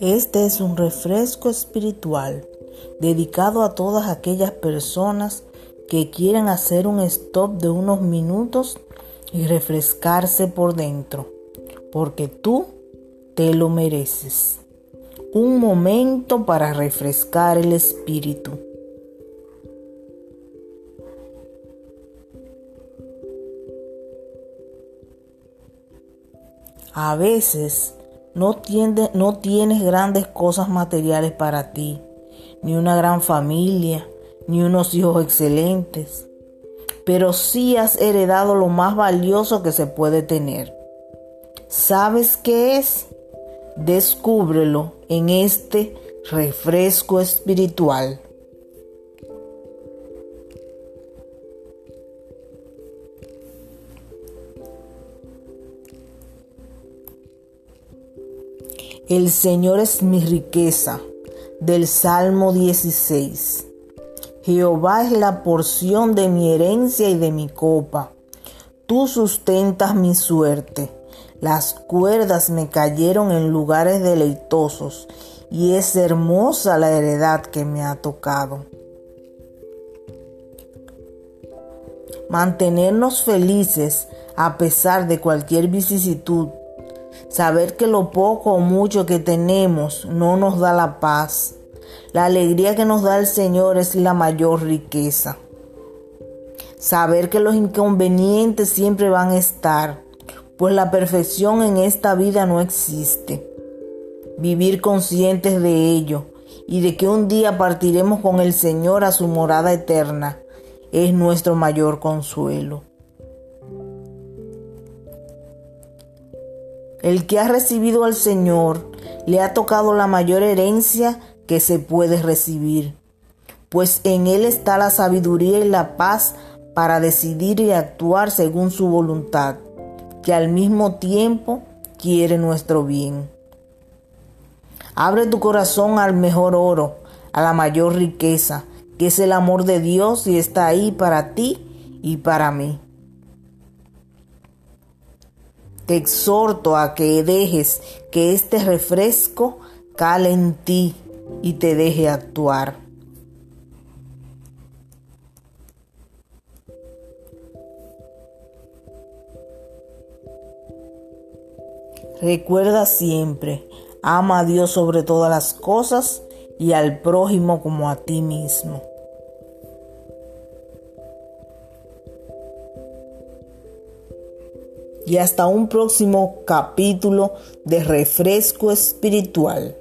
Este es un refresco espiritual dedicado a todas aquellas personas que quieren hacer un stop de unos minutos y refrescarse por dentro, porque tú te lo mereces. Un momento para refrescar el espíritu. A veces no, tienes grandes cosas materiales para ti, ni una gran familia, ni unos hijos excelentes, pero sí has heredado lo más valioso que se puede tener. ¿Sabes qué es? Descúbrelo en este refresco espiritual. El Señor es mi riqueza. Del Salmo 16. Jehová es la porción de mi herencia y de mi copa. Tú sustentas mi suerte. Las cuerdas me cayeron en lugares deleitosos y es hermosa la heredad que me ha tocado. Mantenernos felices a pesar de cualquier vicisitud Saber que lo poco o mucho que tenemos no nos da la paz. La alegría que nos da el Señor es la mayor riqueza. Saber que los inconvenientes siempre van a estar, pues la perfección en esta vida no existe. Vivir conscientes de ello y de que un día partiremos con el Señor a su morada eterna es nuestro mayor consuelo. El que ha recibido al Señor le ha tocado la mayor herencia que se puede recibir, pues en Él está la sabiduría y la paz para decidir y actuar según su voluntad, que al mismo tiempo quiere nuestro bien. Abre tu corazón al mejor oro, a la mayor riqueza, que es el amor de Dios y está ahí para ti y para mí. Te exhorto a que dejes que este refresco cale en ti y te deje actuar. Recuerda siempre, ama a Dios sobre todas las cosas y al prójimo como a ti mismo. y hasta un próximo capítulo de refresco espiritual.